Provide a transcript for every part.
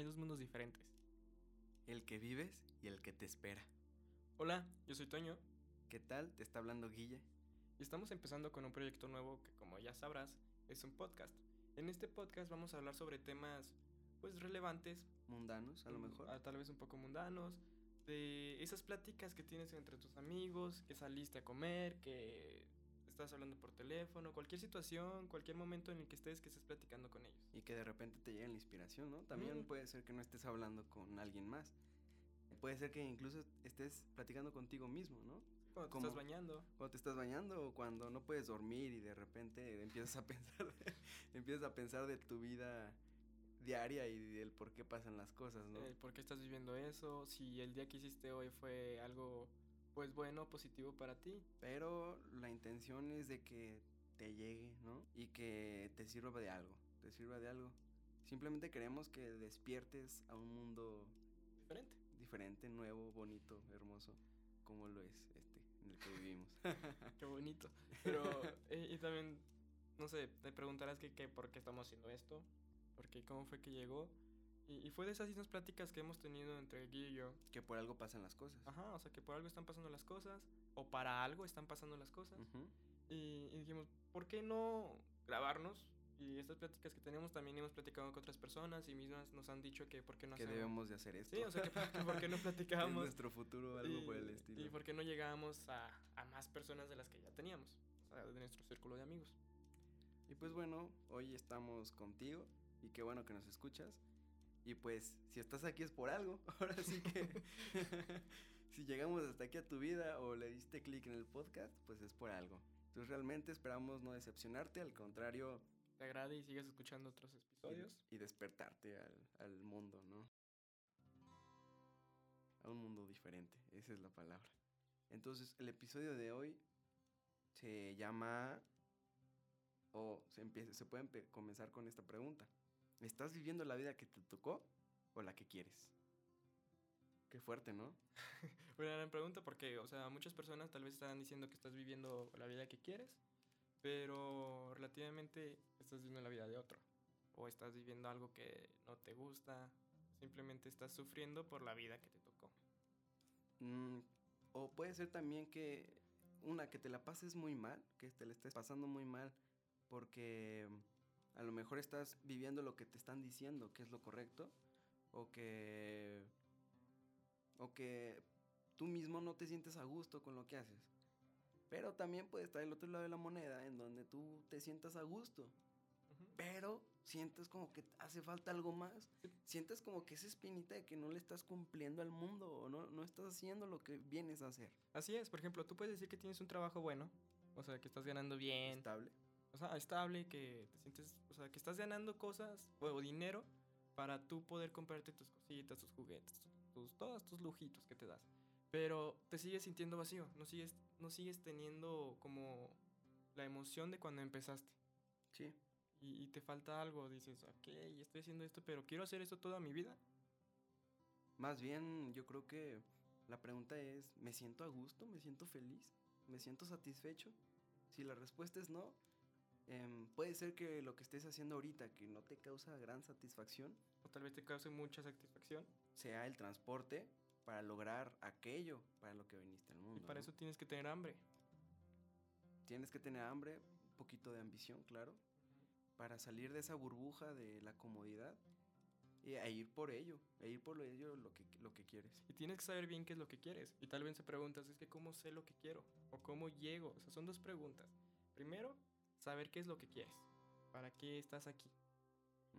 hay dos mundos diferentes. El que vives y el que te espera. Hola, yo soy Toño. ¿Qué tal? Te está hablando Guille. Y estamos empezando con un proyecto nuevo que, como ya sabrás, es un podcast. En este podcast vamos a hablar sobre temas, pues, relevantes. Mundanos, a lo mejor. a- tal vez un poco mundanos. De esas pláticas que tienes entre tus amigos, que saliste a comer, que estás hablando por teléfono, cualquier situación, cualquier momento en el que estés, que estés platicando con ellos. Y que de repente te llegue la inspiración, ¿no? También Mm. puede ser que no estés hablando con alguien más. Puede ser que incluso estés platicando contigo mismo, ¿no? Cuando te estás bañando. Cuando te estás bañando o cuando no puedes dormir y de repente empiezas a pensar, empiezas a pensar de tu vida diaria y del por qué pasan las cosas, ¿no? eh, ¿Por qué estás viviendo eso? Si el día que hiciste hoy fue algo, pues, bueno, positivo para ti. Pero la intención es de que te llegue, ¿no? Y que te sirva de algo, te sirva de algo. Simplemente queremos que despiertes a un mundo Diferente. diferente, nuevo, bonito, hermoso, como lo es este en el que vivimos. Qué bonito. Pero, eh, y también, no sé, te preguntarás que, que por qué estamos haciendo esto, por qué, cómo fue que llegó. Y, y fue de esas mismas pláticas que hemos tenido entre Guille y yo. que por algo pasan las cosas. Ajá, o sea, que por algo están pasando las cosas, o para algo están pasando las cosas. Ujú. Y, y dijimos, ¿por qué no grabarnos? Y estas pláticas que tenemos también hemos platicado con otras personas y mismas nos han dicho que por qué no que hacemos- debemos de hacer esto. Sí, o sea, que, que por qué no Es platicábamos. nuestro futuro, algo y, por el estilo. Y por qué no llegábamos a, a más personas de las que ya teníamos, o sea, de nuestro círculo de amigos. Y pues bueno, hoy estamos contigo y qué bueno que nos escuchas. Y pues si estás aquí es por algo. Ahora sí que si llegamos hasta aquí a tu vida o le diste clic en el podcast, pues es por algo. Entonces realmente esperamos no decepcionarte, al contrario, Te agrade y sigas escuchando otros episodios. y, y despertarte al, al mundo, ¿no? A un mundo diferente, esa es la palabra. Entonces el episodio de hoy se llama o se empieza, se puede comenzar con esta pregunta. ¿Estás viviendo la vida que te tocó o la que quieres? Qué fuerte, ¿no? Una gran pregunta porque, o sea, muchas personas tal vez están diciendo que estás viviendo la vida que quieres, pero relativamente estás viviendo la vida de otro. O estás viviendo algo que no te gusta, simplemente estás sufriendo por la vida que te tocó. Mm, o puede ser también que una que te la pases muy mal, que te la estés pasando muy mal porque a lo mejor estás viviendo lo que te están diciendo que es lo correcto o que o que tú mismo no te sientes a gusto con lo que haces. Pero también puede estar el otro lado de la moneda en donde tú te sientas a gusto, pero sientes como que hace falta algo más. Sientes como que esa espinita de que no le estás cumpliendo al mundo o no, no estás haciendo lo que vienes a hacer. Así es, por ejemplo, tú puedes decir que tienes un trabajo bueno, o sea, que estás ganando bien, Estable. O sea, estable, que te sientes, o sea, que estás ganando cosas o, dinero para tú poder comprarte tus cositas, tus juguetes, tus, todos tus lujitos que te das. Pero te sigues sintiendo vacío, no sigues, no sigues teniendo como la emoción de cuando empezaste. Sí. Y, y te falta algo, dices, ok, estoy haciendo esto, pero quiero hacer esto toda mi vida. Más bien, yo creo que la pregunta es, ¿me siento a gusto? ¿Me siento feliz? ¿Me siento satisfecho? Si la respuesta es no, em, puede ser que lo que estés haciendo ahorita, que no te causa gran satisfacción, O tal vez te cause mucha satisfacción. sea el transporte para lograr aquello para lo que viniste al mundo. Y para ¿no? eso tienes que tener hambre. Tienes que tener hambre, un poquito de ambición, claro, para salir de esa burbuja de la comodidad y a ir por ello, a ir por ello lo que, lo que quieres. Y tienes que saber bien qué es lo que quieres. Y tal vez se preguntas, es que cómo sé lo que quiero o cómo llego. O sea, son dos preguntas. Primero, saber qué es lo que quieres. ¿Para qué estás aquí?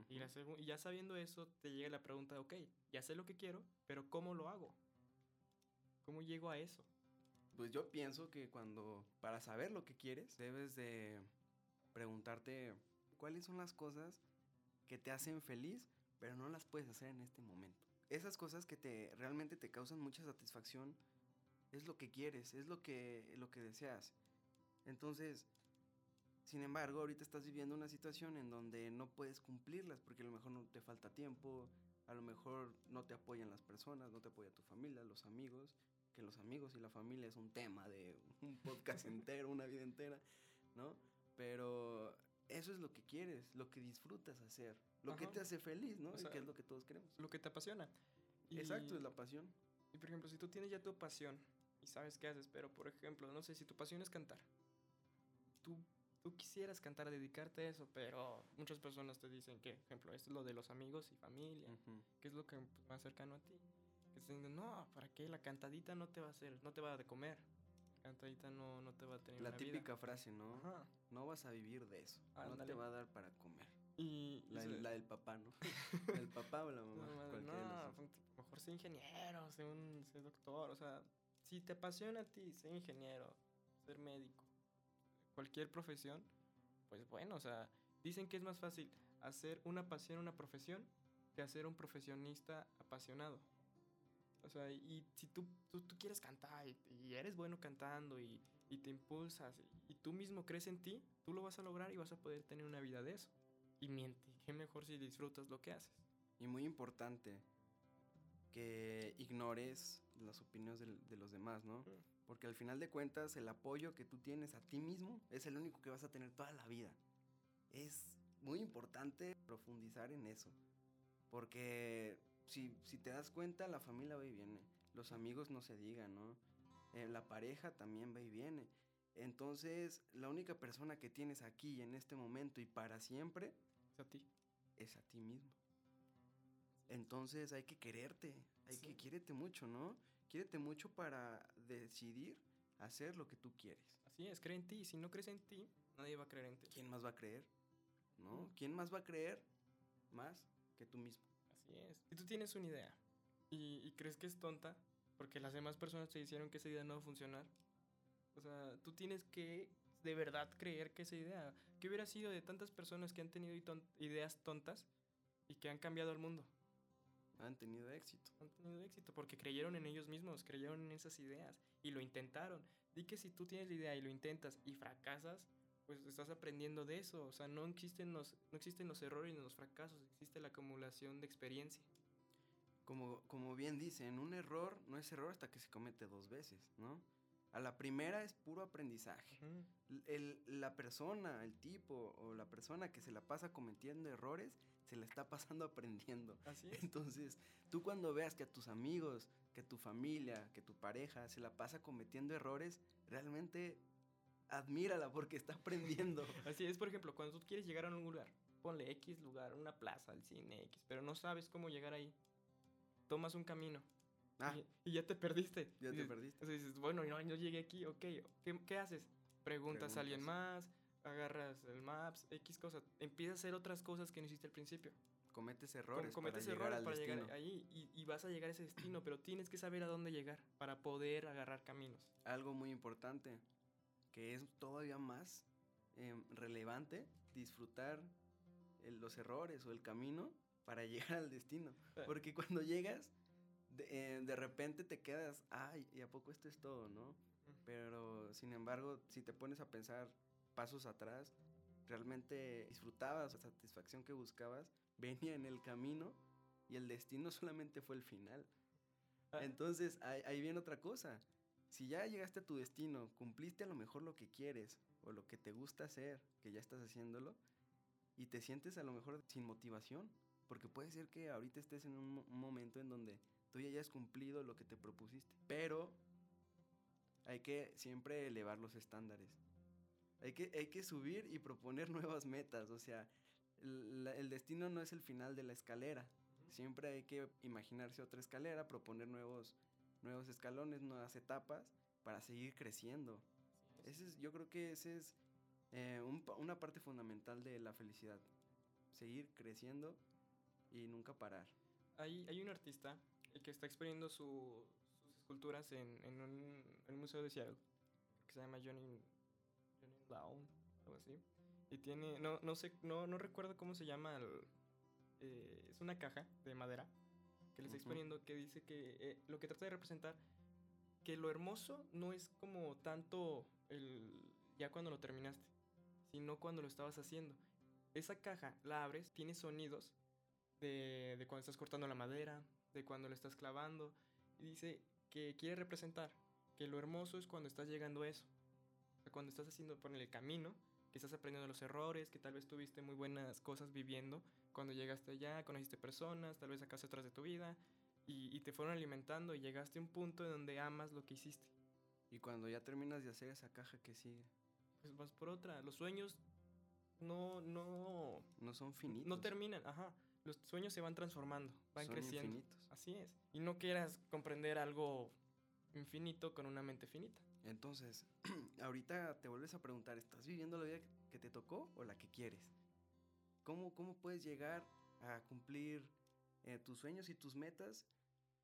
Y, la segu- y ya sabiendo eso, te llega la pregunta, ok, ya sé lo que quiero, pero ¿cómo lo hago? ¿Cómo llego a eso? Pues yo pienso que cuando, para saber lo que quieres, debes de preguntarte cuáles son las cosas que te hacen feliz, pero no las puedes hacer en este momento. Esas cosas que te realmente te causan mucha satisfacción es lo que quieres, es lo que, lo que deseas. Entonces, sin embargo, ahorita estás viviendo una situación en donde no puedes cumplirlas porque a lo mejor no te falta tiempo, a lo mejor no te apoyan las personas, no te apoya tu familia, los amigos, que los amigos y la familia es un tema de un podcast entero, una vida entera, ¿no? Pero eso es lo que quieres, lo que disfrutas hacer, lo que Ajá. te hace feliz, ¿no? O y sea, que es lo que todos queremos. Lo, que te apasiona. Exacto, es la pasión. Y por ejemplo, si tú tienes ya tu pasión y sabes qué haces, pero por ejemplo, no sé, si tu pasión es cantar, tú, tú quisieras cantar, dedicarte a eso, pero muchas personas te dicen que, por ejemplo, esto es lo de los amigos y familia, que es lo que pues, más cercano a ti. Que te dicen, no, ¿para qué? La cantadita no te va a hacer, no te va a de comer. La cantadita no, no te va a tener La típica frase, ¿no? No vas a vivir de eso. No te va a dar para comer. Y, la, del papá, ¿no? el papá o la mamá. No, no mejor sé ingeniero, sé, un, sé doctor. O sea, si te apasiona a ti ser ingeniero, ser médico, cualquier profesión, pues bueno, o sea, dicen que es más fácil hacer una pasión una profesión que hacer un profesionista apasionado. O sea, y si tú, tú, quieres cantar y, eres bueno cantando y, y te impulsas y, tú mismo crees en ti, tú lo vas a lograr y vas a poder tener una vida de eso. Y miente, qué mejor si disfrutas lo que haces. Y muy importante que ignores las opiniones de, de los demás, ¿no? Porque al final de cuentas el apoyo que tú tienes a ti mismo es el único que vas a tener toda la vida. Es muy importante profundizar en eso. Porque si, si te das cuenta, la familia va y viene. Los amigos no se digan, ¿no? Eh, la pareja también va y viene. Entonces, la única persona que tienes aquí en este momento y para siempre es a ti. Es a ti mismo. Entonces hay que quererte, hay que quierete mucho, ¿no? Quiérete mucho para decidir hacer lo que tú quieres. Así es, cree en ti. Si no crees en ti, nadie va a creer en ti. ¿Quién más va a creer? ¿No? ¿Quién más va a creer más que tú mismo? Así es. Si tú tienes una idea y, crees que es tonta, porque las demás personas te dijeron que esa idea no va a funcionar, o sea, tú tienes que de verdad creer que esa idea, ¿qué hubiera sido de tantas personas que han tenido ideas tontas y que han cambiado el mundo? Han tenido éxito. Han tenido éxito porque creyeron en ellos mismos, creyeron en esas ideas y lo intentaron. Di que si tú tienes la idea y lo intentas y fracasas, pues estás aprendiendo de eso. O sea, no existen los, no existen los errores ni los fracasos, existe la acumulación de experiencia. Como, como bien dicen, un error no es error hasta que se comete dos veces, ¿no? A la primera es puro aprendizaje. el, la persona, el tipo o la persona que se la pasa cometiendo errores, se la está pasando aprendiendo. Así es. Entonces, tú cuando veas que a tus amigos, que tu familia, que tu pareja se la pasa cometiendo errores, realmente admírala porque está aprendiendo. Así es, por ejemplo, cuando tú quieres llegar a un lugar, ponle X lugar, una plaza, al cine X, pero no sabes cómo llegar ahí. Tomas un camino Ah. Y, ya te perdiste. Ya te perdiste. dices, bueno, no, yo llegué aquí, ok. ¿Qué, haces? Preguntas, a alguien más, agarras el Maps, X cosas. Empiezas a hacer otras cosas que no hiciste al principio. Cometes errores. cometes para errores llegar para llegar ahí y, vas a llegar a ese destino, pero tienes que saber a dónde llegar para poder agarrar caminos. Algo muy importante, que es todavía más em, relevante, disfrutar los errores o el camino para llegar al destino. Eh. Porque cuando llegas, eh, de, repente te quedas, ay, ¿y a poco esto es todo, no? Pero sin embargo, si te pones a pensar pasos atrás, realmente disfrutabas la satisfacción que buscabas, venía en el camino y el destino solamente fue el final. Ah. Entonces, ahí, ahí, viene otra cosa. Si ya llegaste a tu destino, cumpliste a lo mejor lo que quieres o lo que te gusta hacer, que ya estás haciéndolo, y te sientes a lo mejor sin motivación, porque puede ser que ahorita estés en un momento en donde tú ya hayas cumplido lo que te propusiste. Pero hay que siempre elevar los estándares. Hay que, hay que subir y proponer nuevas metas. O sea, el, destino no es el final de la escalera. Siempre hay que imaginarse otra escalera, proponer nuevos, nuevos escalones, nuevas etapas para seguir creciendo. Ese es, yo creo que esa es eh, una parte fundamental de la felicidad. Seguir creciendo y nunca parar. Hay, hay un artista el que está exponiendo sus esculturas en, en un, museo de Seattle, que se llama Johnny, Brown, algo así. Y tiene, no, no sé, no, no recuerdo cómo se llama, eh, es una caja de madera que le está exponiendo que dice que eh, lo que trata de representar que lo hermoso no es como tanto el ya cuando lo terminaste, sino cuando lo estabas haciendo. Esa caja la abres, tiene sonidos de, de cuando estás cortando la madera, de cuando lo estás clavando. Y dice que quiere representar que lo hermoso es cuando estás llegando a eso. Cuando estás haciendo por el camino, que estás aprendiendo los errores, que tal vez tuviste muy buenas cosas viviendo, cuando llegaste allá, conociste personas, tal vez sacaste otras de tu vida y, y te fueron alimentando y llegaste a un punto en donde amas lo que hiciste. Y cuando ya terminas de hacer esa caja que sigue, Pues vas por otra. Los sueños no, no, no son finitos. no terminan, ajá. Los sueños se van transformando, van son creciendo. infinitos. Así es. Y no quieras comprender algo infinito con una mente finita. Entonces, ahorita te vuelves a preguntar, ¿estás viviendo la vida que te tocó o la que quieres? ¿Cómo, cómo puedes llegar a cumplir eh, tus sueños y tus metas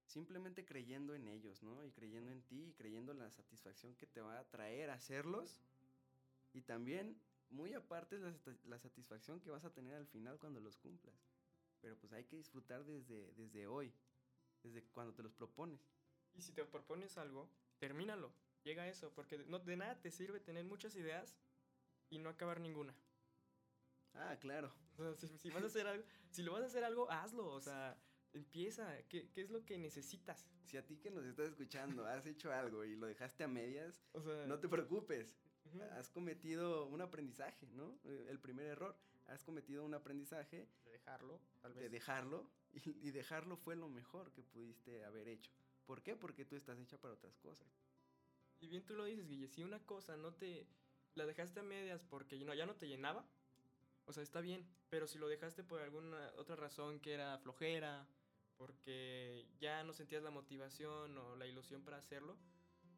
simplemente creyendo en ellos, ¿no? Y creyendo en ti y creyendo en la satisfacción que te va a traer hacerlos. Y también, muy aparte, la, sat- la satisfacción que vas a tener al final cuando los cumplas. Pero pues hay que disfrutar desde, desde hoy, desde cuando te los propones. Y si te propones algo, termínalo. Llega a eso, porque no, de nada te sirve tener muchas ideas y no acabar ninguna. Ah, claro. O sea, si, si vas a hacer algo, si lo vas a hacer algo, hazlo. O sea, empieza. ¿Qué, qué es lo que necesitas? Si a ti que nos estás escuchando has hecho algo y lo dejaste a medias, O sea, no te preocupes. Has cometido un aprendizaje, ¿no? Eh, El primer error. Has cometido un aprendizaje de dejarlo, tal de vez. dejarlo y, y dejarlo fue lo mejor que pudiste haber hecho. ¿Por qué? Porque tú estás hecha para otras cosas. Y bien tú lo dices, Guille, si una cosa no te la dejaste a medias porque no, ya no te llenaba, o sea, está bien, pero si lo dejaste por alguna otra razón que era flojera, porque ya no sentías la motivación o la ilusión para hacerlo,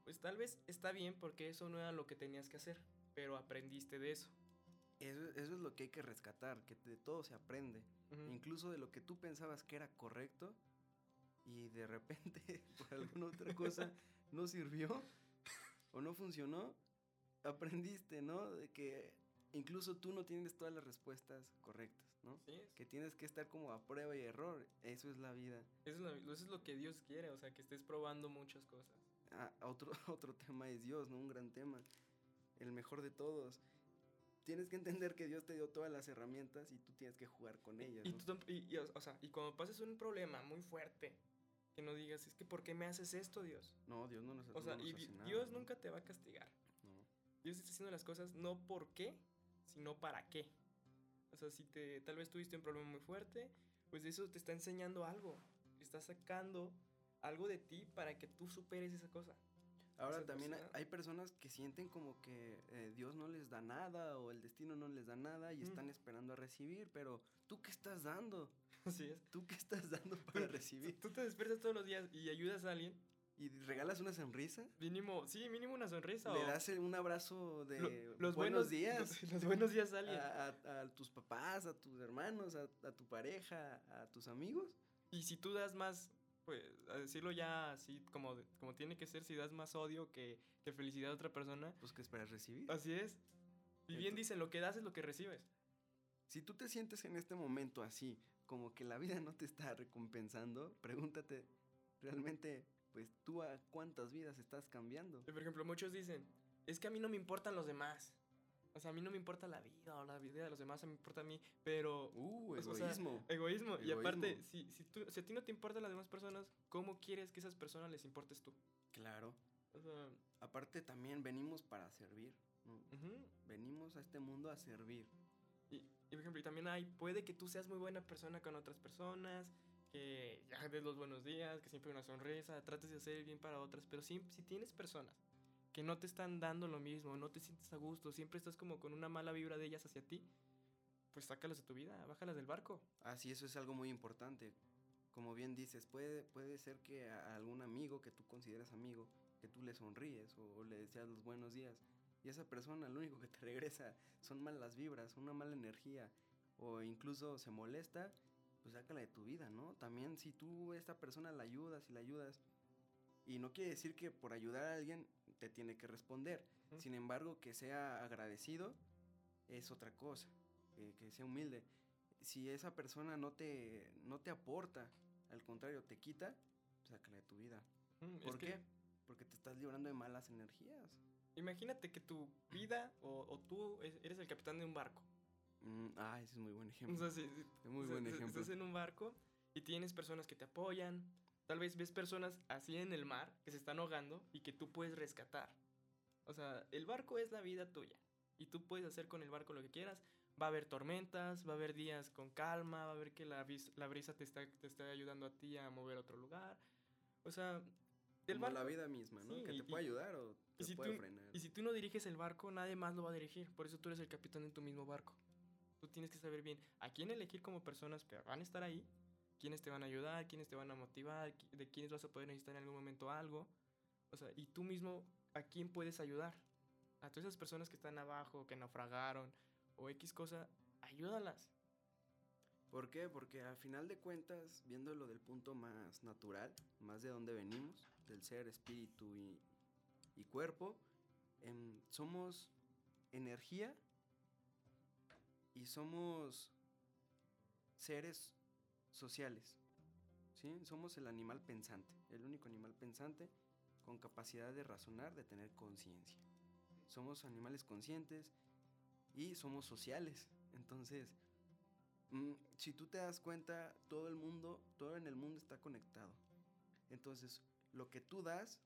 pues tal vez está bien porque eso no era lo que tenías que hacer, pero aprendiste de eso. Eso, eso es lo que hay que rescatar, que de todo se aprende. Ujú. Incluso de lo que tú pensabas que era correcto y de repente por alguna otra cosa no sirvió o no funcionó, aprendiste, ¿no? De que incluso tú no tienes todas las respuestas correctas, ¿no? Es. Que tienes que estar como a prueba y error. Eso es la vida. Eso es, lo, eso es lo que Dios quiere, o sea, que estés probando muchas cosas. Ah, otro, otro tema es Dios, ¿no? Un gran tema. El mejor de todos. Tienes que entender que Dios te dio todas las herramientas y tú tienes que jugar con ellas. Y, ¿no? tú tam- y- y, o sea, y cuando pases un problema muy fuerte, que no digas, es que ¿por qué me haces esto, Dios? No, Dios no nos O sea, no y hace nada, Dios ¿no? nunca te va a castigar. No. Dios está haciendo las cosas no por qué, sino para qué. O sea, si te, tal vez tuviste un problema muy fuerte, pues eso te está enseñando algo. Está sacando algo de ti para que tú superes esa cosa. Ahora Esa también hay, persona- hay personas que sienten como que eh, Dios no les da nada o el destino no les da nada y Mm. están esperando a recibir, pero ¿tú qué estás dando? Así es. ¿Tú qué estás dando para recibir? Tú te despiertas todos los días y ayudas a alguien, ¿Y regalas una sonrisa? mínimo, sí, mínimo una sonrisa. ¿Le o das un abrazo de lo- los buenos buenos días? Los, los buenos días a alguien. a, a- a tus papás, a tus hermanos, a, a tu pareja, a tus amigos. Y si tú das más, pues, a decirlo ya así como, como tiene que ser, si das más odio que, que felicidad a otra persona, Pues que esperas recibir. así es. Y bien Ento- dicen, lo que das es lo que recibes. Si tú te sientes en este momento así, como que la vida no te está recompensando, pregúntate, realmente, pues tú a cuántas vidas estás cambiando. Por ejemplo, muchos dicen, es que a mí no me importan los demás. O sea, a mí no me importa la vida o la vida de los demás, a mí me importa a mí, pero... Uh, o sea, egoísmo. Egoísmo. Y aparte, si, si, tú, si a ti no te importan las demás personas, ¿cómo quieres que esas personas les importes tú? claro. O sea, Aparte también venimos para servir. Venimos a este mundo a servir. Y, y, por ejemplo, y también hay, puede que tú seas muy buena persona con otras personas, que ya des los buenos días, que siempre una sonrisa, trates de hacer el bien para otras, pero si, si tienes personas que no te están dando lo mismo, no te sientes a gusto, siempre estás como con una mala vibra de ellas hacia ti, pues sácalas de tu vida, bájalas del barco. Así, eso es algo muy importante. Como bien dices, puede, puede ser que a algún amigo que tú consideras amigo, que tú le sonríes o, o le deseas los buenos días, y esa persona lo único que te regresa son malas vibras, una mala energía, o incluso se molesta, pues sácala de tu vida, ¿no? También si tú a esta persona la ayudas y la ayudas, y no quiere decir que por ayudar a alguien te tiene que responder, sin embargo que sea agradecido es otra cosa, que- que sea humilde si esa persona no te, no te aporta, al contrario, te quita, sácala de tu vida. Mm, ¿Por qué? Porque te estás librando de malas energías. Imagínate que tu vida o, o tú es- eres el capitán de un barco. Mm, ah, ese es muy buen O ejemplo. sea, Es muy o sea, buen ejemplo. Estás en un barco y tienes personas que te apoyan. Tal vez ves personas así en el mar que se están ahogando y que tú puedes rescatar. O sea, el barco es la vida tuya. Y tú puedes hacer con el barco lo que quieras. va a haber tormentas, va a haber días con calma, va a haber que la, la brisa te está, te está ayudando a ti a mover a otro lugar. O sea, el Como la vida misma, ¿no? que te puede ayudar o te puede frenar. Y si tú no diriges el barco, nadie más lo va a dirigir. Por eso tú eres el capitán de tu mismo barco. Tú tienes que saber bien a quién elegir como personas que van a estar ahí, quiénes te van a ayudar, quiénes te van a motivar, de quiénes vas a poder necesitar en algún momento algo. O sea, y tú mismo a quién puedes ayudar. A todas esas personas que están abajo, que naufragaron o X cosa, ayúdalas. ¿Por qué? Porque al final de cuentas, viéndolo del punto más natural, más de dónde venimos, del ser, espíritu y, cuerpo, em, somos energía y somos seres sociales. ¿sí? Somos el animal pensante, el único animal pensante con capacidad de razonar, de tener conciencia. Somos animales conscientes y somos sociales. Entonces, mm, si tú te das cuenta, todo el mundo, todo en el mundo está conectado. Entonces, lo que tú das,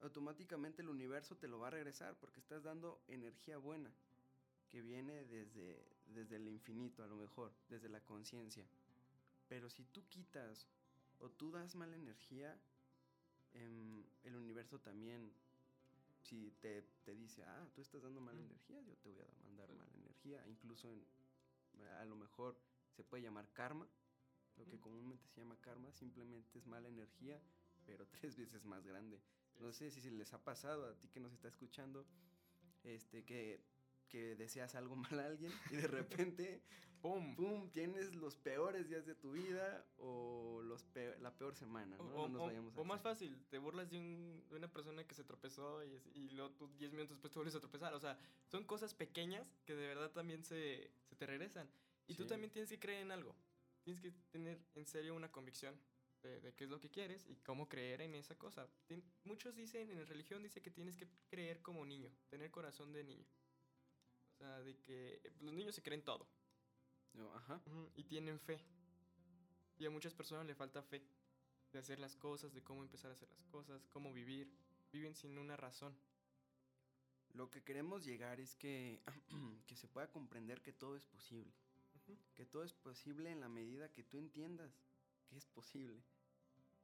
automáticamente el universo te lo va a regresar porque estás dando energía buena que viene desde, desde el infinito, a lo mejor, desde la conciencia. Pero si tú quitas o tú das mala energía, em, el universo también, si te, dice, ah, tú estás dando mala energía, yo te voy a mandar mala energía. Incluso a lo mejor se puede llamar karma, lo que comúnmente se llama karma, simplemente es mala energía, pero tres veces más grande. No sé si les ha pasado a ti que nos está escuchando, este, que que deseas algo mal a alguien y de repente, ¡pum! ¡pum! Tienes los peores días de tu vida o los la peor semana, ¿no? O, o, más fácil, te burlas de, un, de, una persona que se tropezó y, y luego tú 10 minutos después te vuelves a tropezar. O sea, son cosas pequeñas que de verdad también se, se te regresan. Y tú también tienes que creer en algo. Tienes que tener en serio una convicción. De, de, qué es lo que quieres y cómo creer en esa cosa. muchos dicen, en la religión dice que tienes que creer como niño, tener corazón de niño sea, de que los niños se creen todo. ajá. Y tienen fe. Y a muchas personas le falta fe de hacer las cosas, de cómo empezar a hacer las cosas, cómo vivir. Viven sin una razón. Lo que queremos llegar es que, que se pueda comprender que todo es posible. Que todo es posible en la medida que tú entiendas que es posible.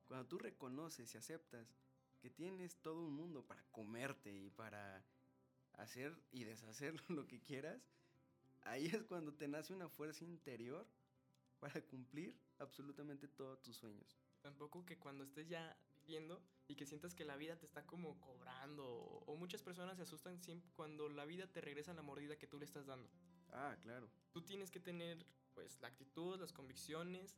Cuando tú reconoces y aceptas que tienes todo un mundo para comerte y para hacer y deshacer lo que quieras, ahí es cuando te nace una fuerza interior para cumplir absolutamente todos tus sueños. Tampoco que cuando estés ya viviendo y que sientas que la vida te está como cobrando o, muchas personas se asustan siempre cuando la vida te regresa la mordida que tú le estás dando. Ah, claro. Tú tienes que tener pues la actitud, las convicciones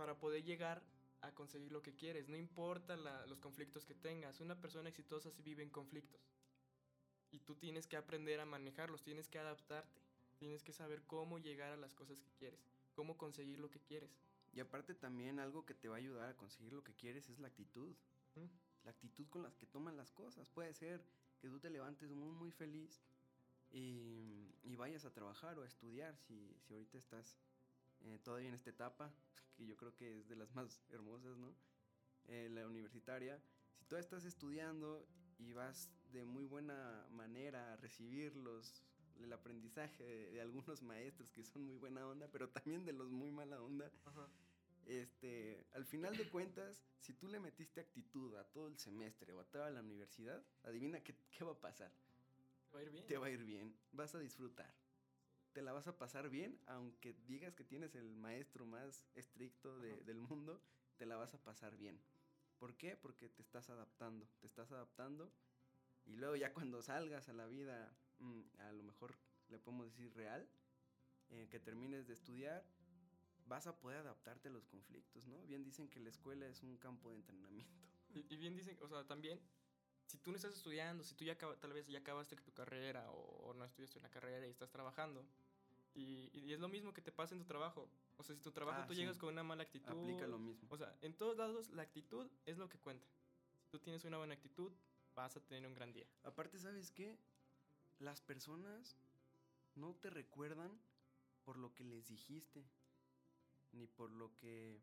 para poder llegar a conseguir lo que quieres. No importa los conflictos que tengas. Una persona exitosa sí vive en conflictos. Y tú tienes que aprender a manejarlos, tienes que adaptarte, tienes que saber cómo llegar a las cosas que quieres, cómo conseguir lo que quieres. Y aparte también algo que te va a ayudar a conseguir lo que quieres es la actitud. La actitud con la que toman las cosas. Puede ser que tú te levantes muy, muy feliz y, y vayas a trabajar o a estudiar si, si ahorita estás eh, todavía en esta etapa, que yo creo que es de las más hermosas, ¿no? Eh, la universitaria. Si tú estás estudiando y vas de muy buena manera a recibir el aprendizaje de, algunos maestros que son muy buena onda, pero también de los muy mala onda. Este, al final de cuentas, si tú le metiste actitud a todo el semestre o a toda la universidad, adivina qué, qué va a pasar. Te va a ir bien. Te va a ir bien, vas a disfrutar. Te la vas a pasar bien, aunque digas que tienes el maestro más estricto del mundo, te la vas a pasar bien. ¿Por qué? Porque te estás adaptando, te estás adaptando y luego ya cuando salgas a la vida, mm, a lo mejor le podemos decir real, eh, que termines de estudiar, vas a poder adaptarte a los conflictos, ¿no? Bien dicen que la escuela es un campo de entrenamiento. Y, bien dicen, o sea, también, si tú no estás estudiando, si tú ya tal vez ya acabaste tu carrera o, no estudiaste una carrera y estás trabajando, y, y, es lo mismo que te pasa en tu trabajo. O sea, si tu trabajo ah, tú llegas con una mala actitud. Aplica lo mismo. O sea, en todos lados la actitud es lo que cuenta. Si tú tienes una buena actitud, vas a tener un gran día. Aparte, ¿sabes qué? Las personas no te recuerdan por lo que les dijiste, ni por lo que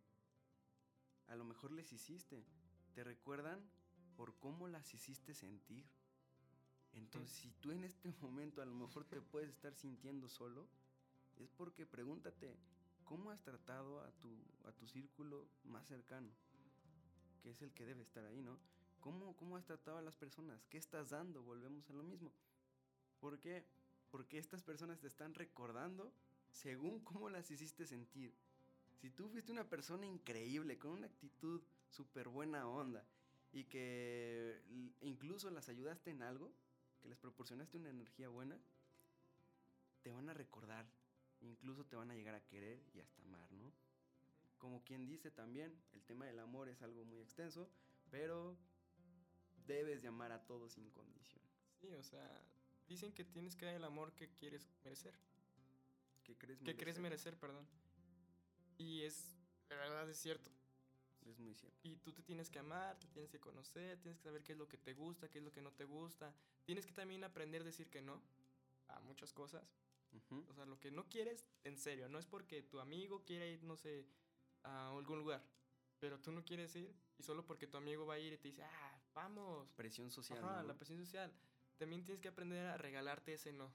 a lo mejor les hiciste. Te recuerdan por cómo las hiciste sentir. Entonces, si tú en este momento a lo mejor te puedes estar sintiendo solo, es porque pregúntate, ¿cómo has tratado a tu, a tu círculo más cercano? Que es el que debe estar ahí, ¿no? ¿Cómo, ¿Cómo has tratado a las personas? ¿Qué estás dando? Volvemos a lo mismo. ¿Por qué? Porque estas personas te están recordando según cómo las hiciste sentir. Si tú fuiste una persona increíble, con una actitud súper buena onda, y que incluso las ayudaste en algo, que les proporcionaste una energía buena, te van a recordar, incluso te van a llegar a querer y hasta amar, ¿no? Como quien dice también, el tema del amor es algo muy extenso, pero debes de amar a todos sin condición. Sí, o sea, dicen que tienes que dar el amor que quieres merecer. ¿Qué crees merecer? Que crees merecer, perdón. Y es, la verdad es cierto. Es muy cierto. Y tú te tienes que amar, te tienes que conocer, tienes que saber qué es lo que te gusta, qué es lo que no te gusta. Tienes que también aprender a decir que no a muchas cosas. O sea, lo que no quieres, en serio, no es porque tu amigo quiere ir, no sé, a algún lugar, pero tú no quieres ir y solo porque tu amigo va a ir y te dice, ah, vamos. Presión social. Ajá, la presión social. También tienes que aprender a regalarte ese no,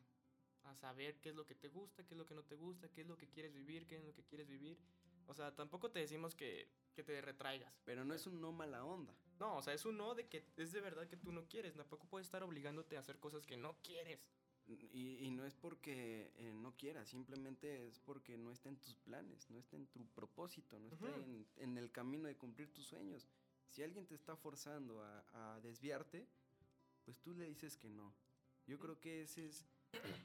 a saber qué es lo que te gusta, qué es lo que no te gusta, qué es lo que quieres vivir, qué es lo que quieres vivir. O sea, tampoco te decimos que, que te retraigas. Pero no es un no mala onda. No, o sea, es un no de que es de verdad que tú no quieres. Tampoco puedes estar obligándote a hacer cosas que no quieres. Y, y no es porque eh, no quieras, simplemente es porque no está en tus planes, no está en tu propósito, no está en, en, el camino de cumplir tus sueños. Si alguien te está forzando a, a desviarte, pues tú le dices que no. Yo creo que ese es,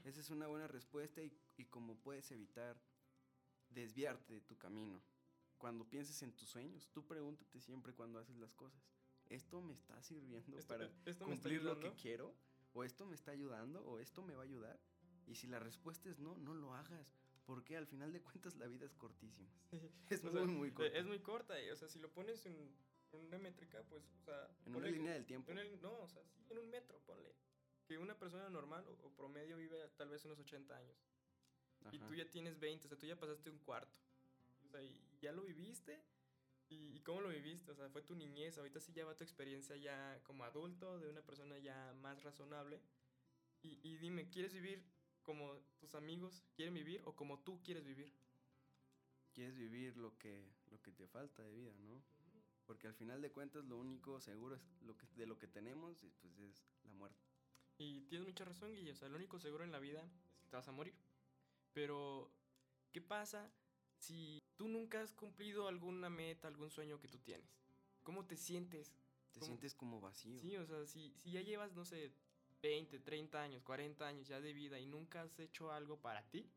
esa es una buena respuesta y, y como puedes evitar desviarte de tu camino. Cuando pienses en tus sueños, tú pregúntate siempre cuando haces las cosas. ¿Esto me está sirviendo para cumplir lo que quiero? ¿O esto me está ayudando? ¿O esto me va a ayudar? Y si la respuesta es no, no lo hagas. Porque al final de cuentas la vida es cortísima. Es muy, muy corta. Es muy corta. Y, o sea, si lo pones en, una métrica, pues, o sea... En una línea del tiempo. no, o sea, sí, en un metro, ponle. Que una persona normal o, promedio vive tal vez unos 80 años. Y tú ya tienes 20, o sea, tú ya pasaste un cuarto. O sea, y ya lo viviste. ¿Y, cómo lo viviste? O sea, fue tu niñez. Ahorita sí ya va tu experiencia ya como adulto, de una persona ya más razonable. Y, y dime, ¿quieres vivir como tus amigos quieren vivir o como tú quieres vivir? Quieres vivir lo que, lo que te falta de vida, ¿no? Porque al final de cuentas lo único seguro es lo que, de lo que tenemos pues es la muerte. Y tienes mucha razón, Guille. O sea, lo único seguro en la vida es que te vas a morir. Pero, ¿qué pasa si tú nunca has cumplido alguna meta, algún sueño que tú tienes? ¿Cómo te sientes? Te sientes como vacío. Sí, o sea, si, si ya llevas, no sé, 20, 30 años, 40 años ya de vida y nunca has hecho algo para ti,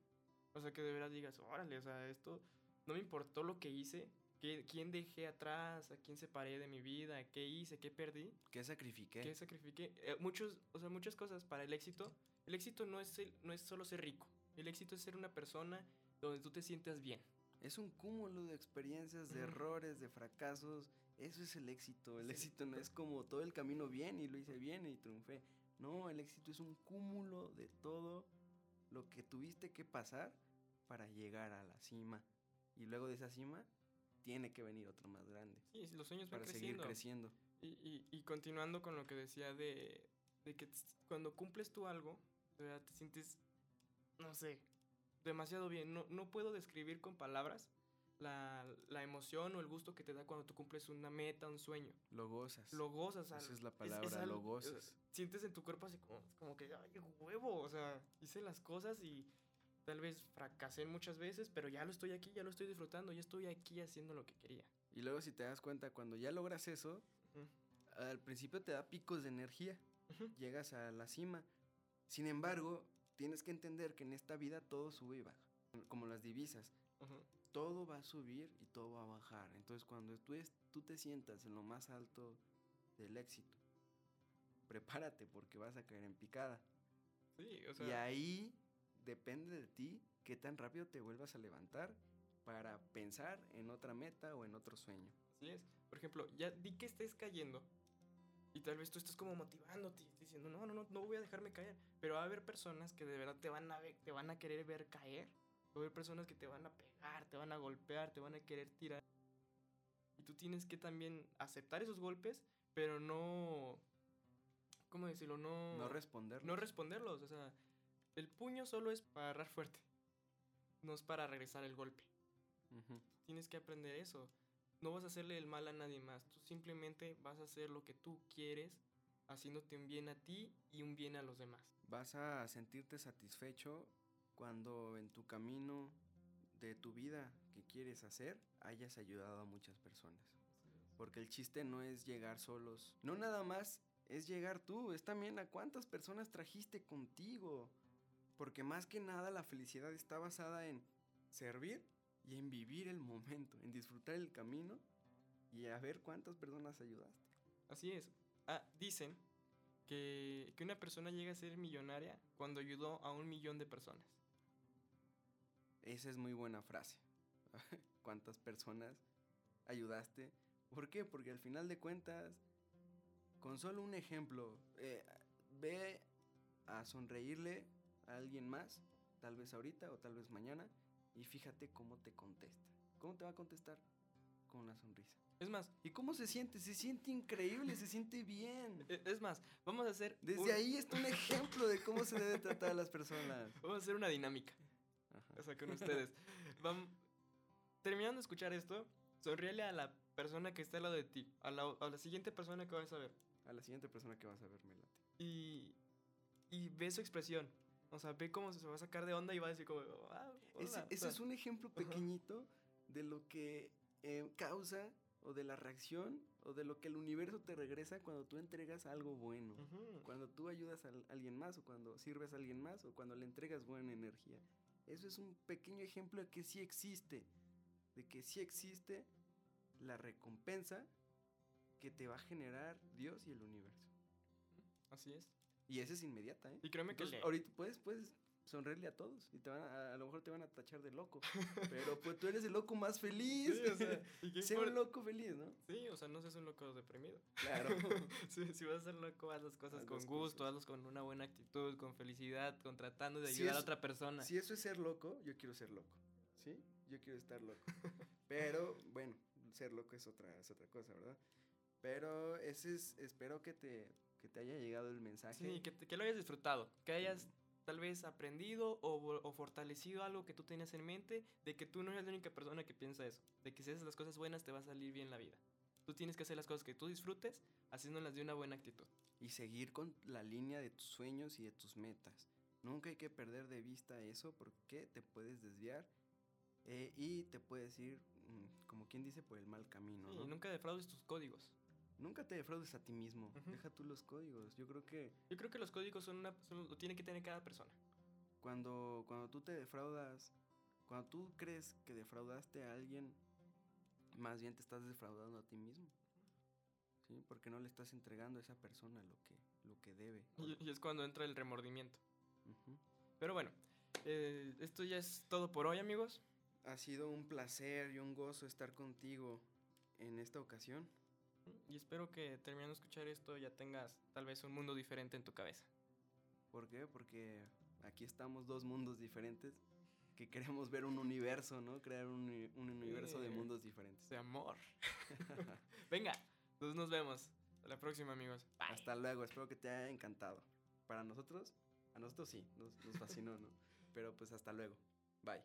o sea, que de verdad digas, órale, o sea, esto no me importó lo que hice, ¿Qué, ¿Quién dejé atrás? ¿A quién separé de mi vida? ¿Qué hice? ¿Qué perdí? ¿Qué sacrifiqué? ¿Qué sacrifiqué? Eh, muchos, o sea, muchas cosas para el éxito. El éxito no es, no es solo ser rico. El éxito es ser una persona donde tú te sientas bien. Es un cúmulo de experiencias, de errores, de fracasos. Eso es el éxito. El éxito no es como todo el camino bien y lo hice bien y triunfé. No, el éxito es un cúmulo de todo lo que tuviste que pasar para llegar a la cima. Y luego de esa cima tiene que venir otro más grande. Sí, los sueños para van seguir creciendo. Y, y, y, continuando con lo que decía de, de que cuando cumples tú algo, te sientes no sé, demasiado bien. No, no puedo describir con palabras la, la, emoción o el gusto que te da cuando tú cumples una meta, un sueño. Lo gozas. Lo gozas. Esa es la palabra, lo gozas. Sientes en tu cuerpo así como, como que, ay, huevo, o sea, hice las cosas y tal vez fracasé muchas veces, pero ya lo estoy aquí, ya lo estoy disfrutando, ya estoy aquí haciendo lo que quería. Y luego si te das cuenta, cuando ya logras eso, al principio te da picos de energía, llegas a la cima. Sin embargo, tienes que entender que en esta vida todo sube y baja, como las divisas. Todo va a subir y todo va a bajar. Entonces cuando tú, tú te sientas en lo más alto del éxito, prepárate porque vas a caer en picada. Sí, o sea... Y ahí depende de ti qué tan rápido te vuelvas a levantar para pensar en otra meta o en otro sueño. Así es. Por ejemplo, ya di que estés cayendo y tal vez tú estés como motivándote, diciendo, no, no, no, no voy a dejarme caer. Pero va a haber personas que de verdad te van a, ver, te van a querer ver caer. Va a haber personas que te van a pegar, te van a golpear, te van a querer tirar. Y tú tienes que también aceptar esos golpes, pero no ¿cómo decirlo? No, No responder. no responderlos. O sea, el puño solo es para agarrar fuerte, no es para regresar el golpe. Tienes que aprender eso. No vas a hacerle el mal a nadie más. Tú simplemente vas a hacer lo que tú quieres, haciéndote un bien a ti y un bien a los demás. Vas a sentirte satisfecho cuando en tu camino de tu vida que quieres hacer hayas ayudado a muchas personas. Porque el chiste no es llegar solos. No nada más es llegar tú, es también a cuántas personas trajiste contigo. Porque más que nada la felicidad está basada en servir y en vivir el momento, en disfrutar el camino y a ver cuántas personas ayudaste. Así es. Ah, dicen que, que una persona llega a ser millonaria cuando ayudó a un millón de personas. Esa es muy buena frase. ¿Cuántas personas ayudaste? ¿Por qué? Porque al final de cuentas, con solo un ejemplo, eh, ve a sonreírle a alguien más, tal vez ahorita o tal vez mañana, y fíjate cómo te contesta. ¿Cómo te va a contestar? Con una sonrisa. Es más, ¿Y cómo se siente? Se siente increíble, se siente bien. es más, vamos a hacer Desde un- ahí está un ejemplo de cómo se debe tratar a las personas. vamos a hacer una dinámica. Ajá. O sea, con ustedes. Vam- terminando de escuchar esto, sonríele a la persona que está al lado de ti, a la, a la siguiente persona que vas a ver. A la siguiente persona que vas a ver, me late. Y, y ve su expresión. O sea, ve cómo se va a sacar de onda y va a decir como, ah, Ese, hola", ese sea, es un ejemplo pequeñito de lo que eh, causa o de la reacción o de lo que el universo te regresa cuando tú entregas algo bueno. ujú. Cuando tú ayudas a al- alguien más o cuando sirves a alguien más o cuando le entregas buena energía. Eso es un pequeño ejemplo de que sí existe. De que sí existe la recompensa que te va a generar Dios y el universo. Así es. Y esa es inmediata, ¿eh? Y créeme que le- ahorita puedes, puedes sonreírle a todos y te van a, a lo mejor te van a tachar de loco. pero pues tú eres el loco más feliz. Sí, o sea, ¿y qué Sé un importa? loco feliz, ¿no? Sí, o sea, no seas un loco deprimido. Claro. si, si vas a ser loco, haz las cosas Haz con las gusto, cosas. hazlas con una buena actitud, con felicidad, con tratando de Si ayudar a otra persona. si eso es ser loco, yo quiero ser loco. ¿Sí? Yo quiero estar loco. Pero, bueno, ser loco es otra, es otra cosa, ¿verdad? Pero ese es, espero que te, que te haya llegado el mensaje. Sí, que, que lo hayas disfrutado, que hayas tal vez aprendido o, fortalecido algo que tú tenías en mente, de que tú no eres la única persona que piensa eso, de que si haces las cosas buenas te va a salir bien la vida. Tú tienes que hacer las cosas que tú disfrutes, haciéndolas de una buena actitud. y seguir con la línea de tus sueños y de tus metas. Nunca hay que perder de vista eso porque te puedes desviar eh, y te puedes ir, mm, como quien dice, por el mal camino. Sí, ¿no? y nunca defraudes tus códigos. Nunca te defraudes a ti mismo. Deja tú los códigos. Yo creo que Yo creo que los códigos son una, son- lo tiene que tener cada persona. cuando, cuando tú te defraudas, cuando tú crees que defraudaste a alguien, más bien te estás defraudando a ti mismo. ¿Sí? Porque no le estás entregando a esa persona lo que, lo que debe. Y, y es cuando entra el remordimiento. Pero bueno, eh, esto ya es todo por hoy, amigos. Ha sido un placer y un gozo estar contigo en esta ocasión. Y espero que terminando de escuchar esto ya tengas tal vez un mundo diferente en tu cabeza. ¿Por qué? Porque aquí estamos dos mundos diferentes que queremos ver un universo, ¿no? Crear un, uni- un universo de mundos diferentes. De amor. Venga, entonces nos vemos. Hasta la próxima, amigos. Bye. Hasta luego, espero que te haya encantado. Para nosotros, a nosotros sí, nos, nos fascinó, ¿no? Pero pues hasta luego. Bye.